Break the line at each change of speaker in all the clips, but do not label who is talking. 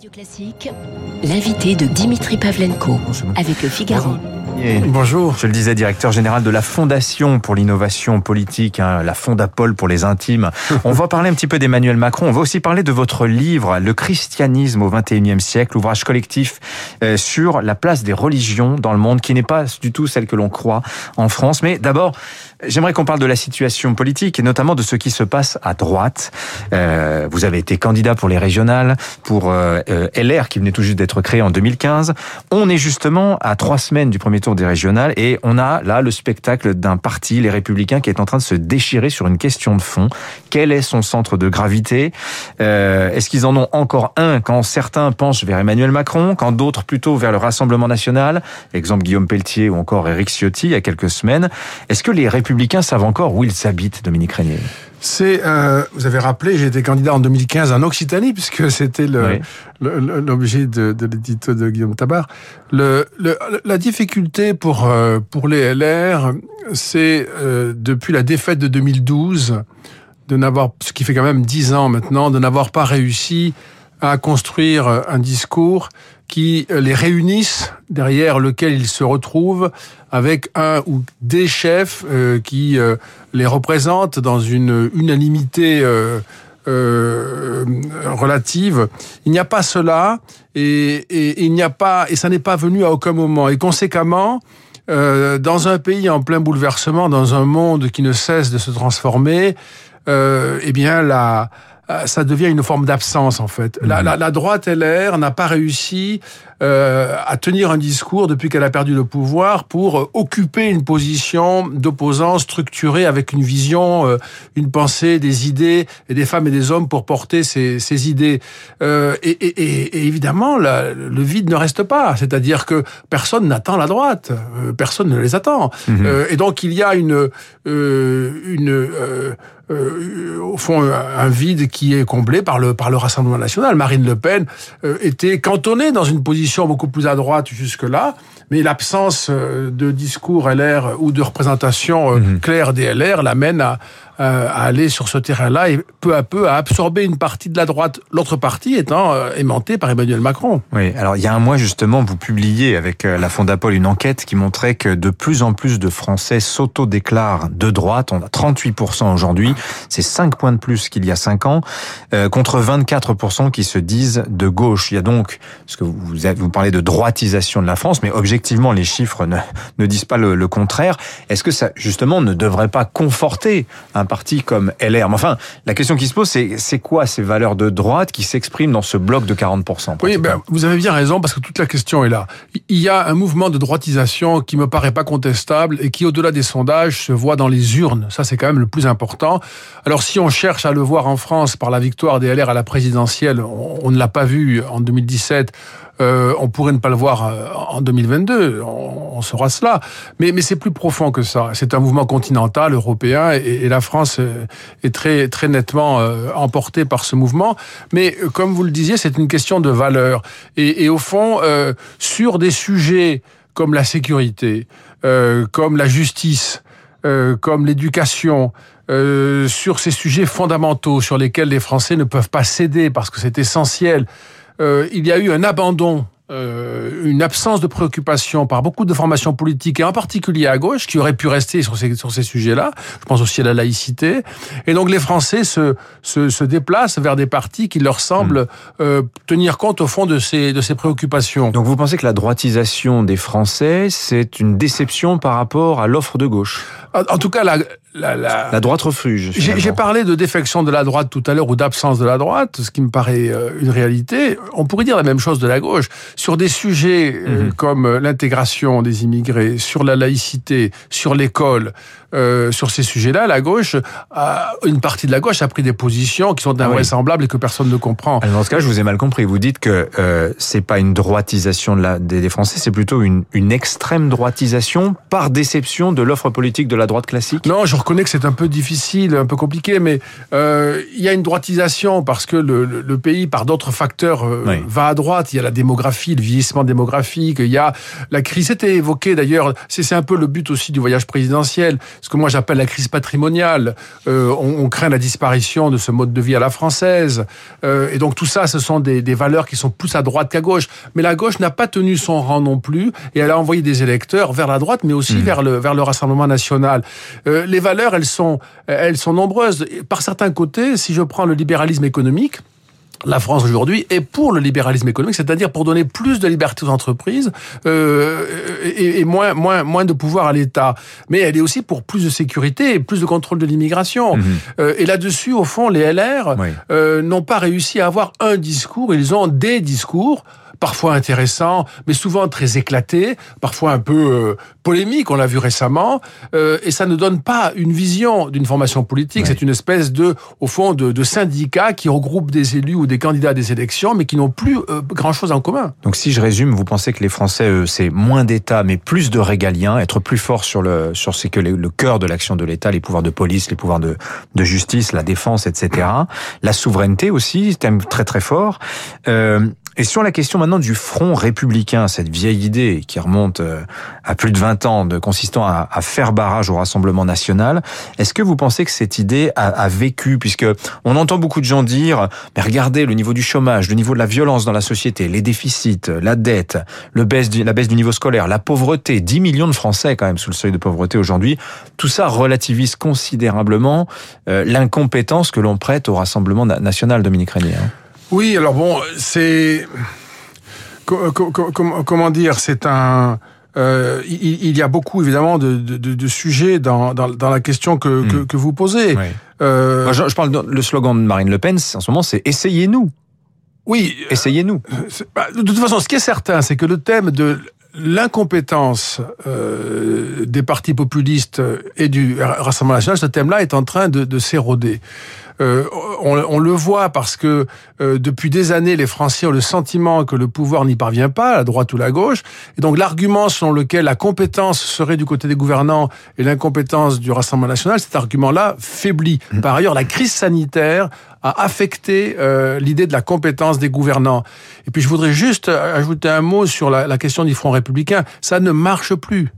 Radio Classique, l'invité de Dimitri Pavlenko avec le Figaro.
Bonjour.
Je le disais, directeur général de la Fondation pour l'innovation politique, hein, la Fondapol pour les intimes. On va parler un petit peu d'Emmanuel Macron. On va aussi parler de votre livre, Le christianisme au XXIe siècle, ouvrage collectif euh, sur la place des religions dans le monde, qui n'est pas du tout celle que l'on croit en France. Mais d'abord, j'aimerais qu'on parle de la situation politique et notamment de ce qui se passe à droite. Euh, vous avez été candidat pour les régionales, pour euh, LR qui venait tout juste d'être créé en 2015. On est justement à trois semaines du premier tour des régionales et on a là le spectacle d'un parti, les Républicains, qui est en train de se déchirer sur une question de fond. Quel est son centre de gravité? Euh, Est-ce qu'ils en ont encore un quand certains penchent vers Emmanuel Macron, quand d'autres plutôt vers le Rassemblement national? Exemple Guillaume Pelletier ou encore Éric Ciotti il y a quelques semaines. Est-ce que les Républicains savent encore où ils habitent, Dominique Régnier?
C'est, euh, vous avez rappelé, j'ai été candidat en 2015 en Occitanie, puisque c'était l'objet de, de l'édito de Guillaume Tabar. Le, le, la difficulté pour, euh, pour les LR, c'est euh, depuis la défaite de 2012, de n'avoir, ce qui fait quand même dix ans maintenant, de n'avoir pas réussi à construire un discours qui les réunissent, derrière lequel ils se retrouvent, avec un ou des chefs euh, qui euh, les représentent dans une unanimité euh, euh relative. Il n'y a pas cela, et, et, il n'y a pas, et ça n'est pas venu à aucun moment. Et conséquemment, dans un pays en plein bouleversement, dans un monde qui ne cesse de se transformer, eh bien la euh, ça devient une forme d'absence en fait. La, mhm. la, la, droite LR n'a pas réussi euh, à tenir un discours depuis qu'elle a perdu le pouvoir pour euh, occuper une position d'opposant structurée avec une vision, euh, une pensée, des idées et des femmes et des hommes pour porter ces, ces idées. Euh, et, et, et, évidemment, la, le vide ne reste pas. C'est-à-dire que personne n'attend la droite, personne ne les attend. Mhm. et donc il y a une une fond un vide qui est comblé par le par le Rassemblement national. Marine Le Pen euh, était cantonnée dans une position beaucoup plus à droite jusque-là, mais l'absence euh, de discours LR ou de représentation mhm. claire des LR l'amène à, euh, à aller sur ce terrain-là et peu à peu à absorber une partie de la droite, l'autre partie étant euh, aimantée par Emmanuel Macron.
Oui, alors il y a un mois justement, vous publiez avec euh, la Fondapol une enquête qui montrait que de plus en plus de Français s'auto-déclarent de droite. On a 38% aujourd'hui, c'est 5 points de plus qu'il y a 5 ans, contre 24% qui se disent de gauche. Il y a donc, ce que vous, vous parlez de droitisation de la France, mais objectivement les chiffres ne, disent pas le, contraire. Est-ce que ça justement ne devrait pas conforter un parti comme LR. Mais enfin, la question qui se pose, c'est c'est quoi ces valeurs de droite qui s'expriment dans ce bloc de 40%
Oui, ben, vous avez bien raison, parce que toute la question est là. Il y a un mouvement de droitisation qui me paraît pas contestable et qui, au-delà des sondages, se voit dans les urnes. Ça, c'est quand même le plus important. Alors, si on cherche à le voir en France par la victoire des LR à la présidentielle, on ne l'a pas vu en 2017 euh, on pourrait ne pas le voir euh, en 2022, on, on saura cela. Mais, c'est plus profond que ça. C'est un mouvement continental, européen, et, la France euh, est très, très nettement emportée par ce mouvement. Mais comme vous le disiez, c'est une question de valeur. Et, au fond, sur des sujets comme la sécurité, comme la justice, comme l'éducation, sur ces sujets fondamentaux sur lesquels les Français ne peuvent pas céder parce que c'est essentiel euh, il y a eu un abandon euh, une absence de préoccupation par beaucoup de formations politiques, et en particulier à gauche, qui auraient pu rester sur ces, sur ces sujets-là. Je pense aussi à la laïcité. Et donc les Français se, se, se déplacent vers des partis qui leur semblent mmh. euh, tenir compte au fond de ces, de ces préoccupations.
Donc vous pensez que la droitisation des Français, c'est une déception par rapport à l'offre de gauche?
En, en tout cas, la,
la, la... la, droite refuge.
J'ai parlé de défection de la droite tout à l'heure ou d'absence de la droite, ce qui me paraît euh, une réalité. On pourrait dire la même chose de la gauche. Sur des sujets euh, mmh. comme l'intégration des immigrés, sur la laïcité, sur l'école, euh, sur ces sujets-là, la gauche, a, une partie de la gauche a pris des positions qui sont invraisemblables ah oui. et que personne ne comprend.
Alors dans ce cas, je vous ai mal compris. Vous dites que euh, c'est pas une droitisation de la, des, des Français, c'est plutôt une, une extrême droitisation par déception de l'offre politique de la droite classique?
Non, je reconnais que c'est un peu difficile, un peu compliqué, mais euh, il y a une droitisation parce que le, le, pays, par d'autres facteurs, euh, va à droite. Il y a la démographie, le vieillissement démographique. Il y a la crise. C'était évoqué d'ailleurs. C'est un peu le but aussi du voyage présidentiel, ce que moi j'appelle la crise patrimoniale. Euh, on, on, craint la disparition de ce mode de vie à la française, et donc tout ça, ce sont des, des valeurs qui sont plus à droite qu'à gauche. Mais la gauche n'a pas tenu son rang non plus, et elle a envoyé des électeurs vers la droite, mais aussi mmh. vers le vers le Rassemblement national. Les valeurs, elles sont, elles sont nombreuses. Par certains côtés, si je prends le libéralisme économique, la France aujourd'hui est pour le libéralisme économique, c'est-à-dire pour donner plus de liberté aux entreprises euh, et, moins, moins, moins de pouvoir à l'État. Mais elle est aussi pour plus de sécurité et plus de contrôle de l'immigration. Mhm. Euh, et là-dessus, au fond, les LR euh, n'ont pas réussi à avoir un discours, ils ont des discours parfois intéressant, mais souvent très éclaté, parfois un peu euh, polémique, on l'a vu récemment, euh, et ça ne donne pas une vision d'une formation politique, c'est une espèce de, au fond, de, de, syndicat qui regroupe des élus ou des candidats à des élections, mais qui n'ont plus euh, grand-chose en commun.
Donc si je résume, vous pensez que les Français, c'est moins d'État, mais plus de régalien, être plus fort sur le sur ce que le cœur de l'action de l'État, les pouvoirs de police, les pouvoirs de, de justice, la défense, etc. La souveraineté aussi, thème très très fort. Euh, et sur la question maintenant du front républicain, cette vieille idée qui remonte euh, à plus de 20 ans, de consistant à, faire barrage au Rassemblement national, est-ce que vous pensez que cette idée a, vécu, puisque on entend beaucoup de gens dire, mais regardez le niveau du chômage, le niveau de la violence dans la société, les déficits, la dette, le baisse la baisse du niveau scolaire, la pauvreté, 10 millions de Français quand même sous le seuil de pauvreté aujourd'hui, tout ça relativise considérablement euh, l'incompétence que l'on prête au Rassemblement national, Dominique Régnier. Hein.
Oui, alors bon, c'est comment dire, c'est un euh, il, y a beaucoup évidemment de, de, de sujets dans, dans, dans, la question que, que, hmm. que, vous posez.
Euh... je, je, parle le slogan de Marine Le Pen en ce moment, c'est essayez-nous.
Oui,
essayez-nous.
Bah, de toute façon, ce qui est certain, c'est que le thème de l'incompétence euh, des partis populistes et du Rassemblement national, ce thème-là est en train de, de s'éroder. Euh, on, on, le voit parce que euh, depuis des années, les Français ont le sentiment que le pouvoir n'y parvient pas, à droite ou à gauche. Et donc l'argument selon lequel la compétence serait du côté des gouvernants et l'incompétence du Rassemblement national, cet argument-là faiblit. Mmh. Par ailleurs, la crise sanitaire a affecté euh, l'idée de la compétence des gouvernants. Et puis je voudrais juste ajouter un mot sur la, la question du Front républicain. Ça ne marche plus.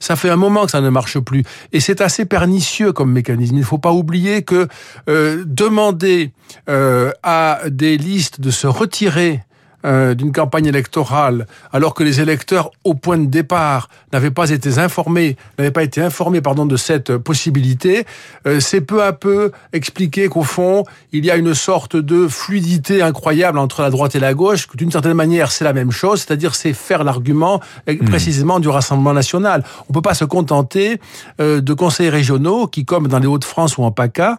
Ça fait un moment que ça ne marche plus. Et c'est assez pernicieux comme mécanisme. Il ne faut pas oublier que euh, demander euh, à des listes de se retirer euh, d'une campagne électorale, alors que les électeurs, au point de départ, n'avaient pas été informés, n'avaient pas été informés, pardon, de cette possibilité, euh, c'est peu à peu expliquer qu'au fond, il y a une sorte de fluidité incroyable entre la droite et la gauche, que d'une certaine manière, c'est la même chose, c'est-à-dire c'est faire l'argument euh, mmh. précisément du Rassemblement national. On peut pas se contenter de conseils régionaux qui, comme dans les Hauts-de-France ou en PACA,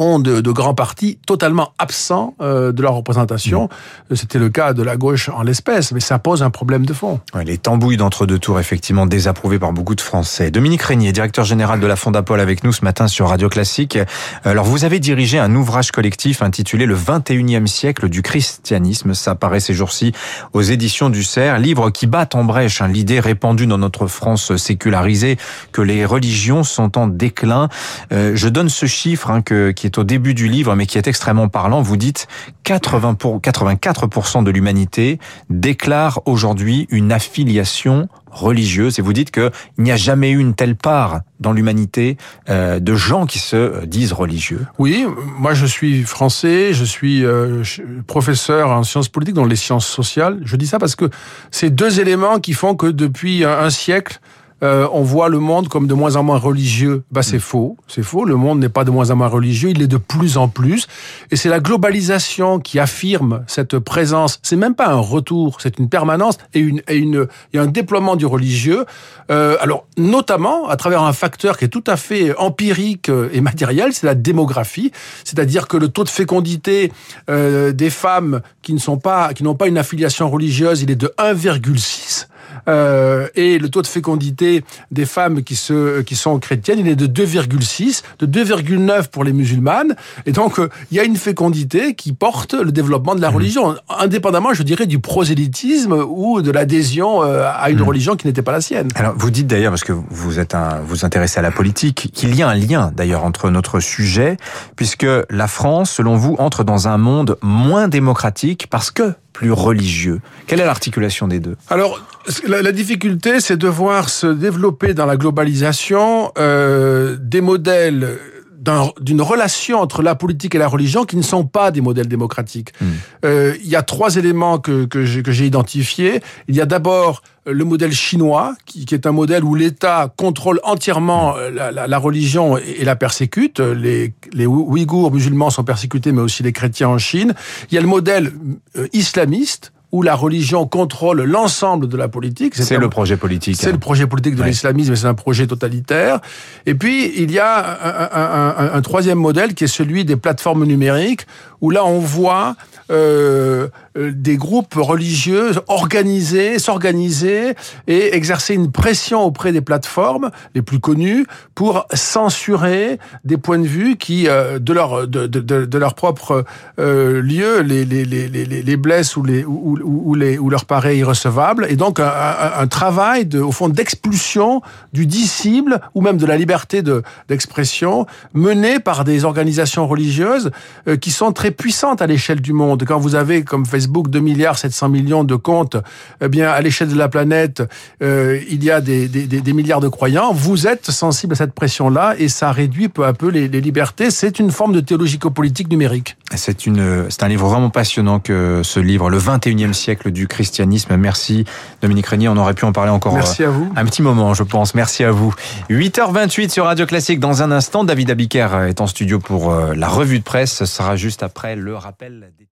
ont de, de, grands partis totalement absents euh, de leur représentation. Mmh. C'était le cas de la gauche en l'espèce, mais ça pose un problème de fond.
Ouais, les tambouilles d'entre-deux tours, effectivement, désapprouvés par beaucoup de Français. Dominique Régnier, directeur général de la Fondapol, avec nous ce matin sur Radio Classique. Alors, vous avez dirigé un ouvrage collectif intitulé Le 21e siècle du christianisme. Ça apparaît ces jours-ci aux éditions du CERF, livre qui bat en brèche hein, l'idée répandue dans notre France sécularisée que les religions sont en déclin. Euh, je donne ce chiffre hein, que, qui est au début du livre, mais qui est extrêmement parlant. Vous dites 80 pour, 84% de l'humanité déclare aujourd'hui une affiliation religieuse et vous dites qu'il n'y a jamais eu une telle part dans l'humanité euh, de gens qui se disent religieux.
Oui, moi je suis français, je suis euh, professeur en sciences politiques dans les sciences sociales. Je dis ça parce que c'est deux éléments qui font que depuis un siècle, euh, on voit le monde comme de moins en moins religieux. Bah, c'est mm. faux, c'est faux. Le monde n'est pas de moins en moins religieux, il est de plus en plus. Et c'est la globalisation qui affirme cette présence. C'est même pas un retour, c'est une permanence et une et une et un déploiement du religieux. Euh, alors notamment à travers un facteur qui est tout à fait empirique et matériel, c'est la démographie. C'est-à-dire que le taux de fécondité euh, des femmes qui ne sont pas qui n'ont pas une affiliation religieuse, il est de 1,6 euh, et le taux de fécondité des femmes qui, se, qui sont chrétiennes, il est de 2,6, de 2,9 pour les musulmanes. Et donc, euh, il y a une fécondité qui porte le développement de la mmh. religion, indépendamment, je dirais, du prosélytisme ou de l'adhésion euh, à une mmh. religion qui n'était pas la sienne.
Alors, vous dites d'ailleurs, parce que vous êtes un, vous intéressez à la politique, qu'il y a un lien d'ailleurs entre notre sujet, puisque la France, selon vous, entre dans un monde moins démocratique parce que plus religieux. Quelle est l'articulation des deux?
Alors, la, difficulté, c'est de voir se développer dans la globalisation euh, des modèles d'une relation entre la politique et la religion qui ne sont pas des modèles démocratiques. Hmm. Euh, il y a trois éléments que, que j'ai identifiés. Il y a d'abord le modèle chinois, qui, qui, est un modèle où l'État contrôle entièrement euh, la, la, la, religion et la persécute. Les, les Ouïghours musulmans sont persécutés, mais aussi les chrétiens en Chine. Il y a le modèle euh, islamiste, où la religion contrôle l'ensemble de la politique.
C'est le projet politique.
C'est le projet politique de l'islamisme, c'est un projet totalitaire. Et puis, il y a un, un, un, troisième modèle qui est celui des plateformes numériques, où là, on voit euh, des groupes religieux organiser, s'organiser et exercer une pression auprès des plateformes les plus connues pour censurer des points de vue qui, euh, de leur de, de, de leur propre euh, lieu, les, les, les, les, blessent ou les ou, les ou leur paraît irrecevable. Et donc un, un, travail de, au fond d'expulsion du disciple ou même de la liberté de d'expression mené par des organisations religieuses qui sont très puissantes à l'échelle du monde. Quand vous avez comme Facebook 2 milliards 700 millions de comptes, eh bien à l'échelle de la planète, euh, il y a des, des, des, milliards de croyants. Vous êtes sensible à cette pression-là et ça réduit peu à peu les, les libertés. C'est une forme de théologico-politique numérique.
C'est une, c'est un livre vraiment passionnant que ce livre, le 21e siècle du christianisme. Merci Dominique Régnier. On aurait pu en parler encore.
Merci à vous.
Un petit moment, je pense. Merci à vous. 8h28 sur Radio Classique. Dans un instant, David Abiker est en studio pour euh, la revue de presse. Ce sera juste après le rappel des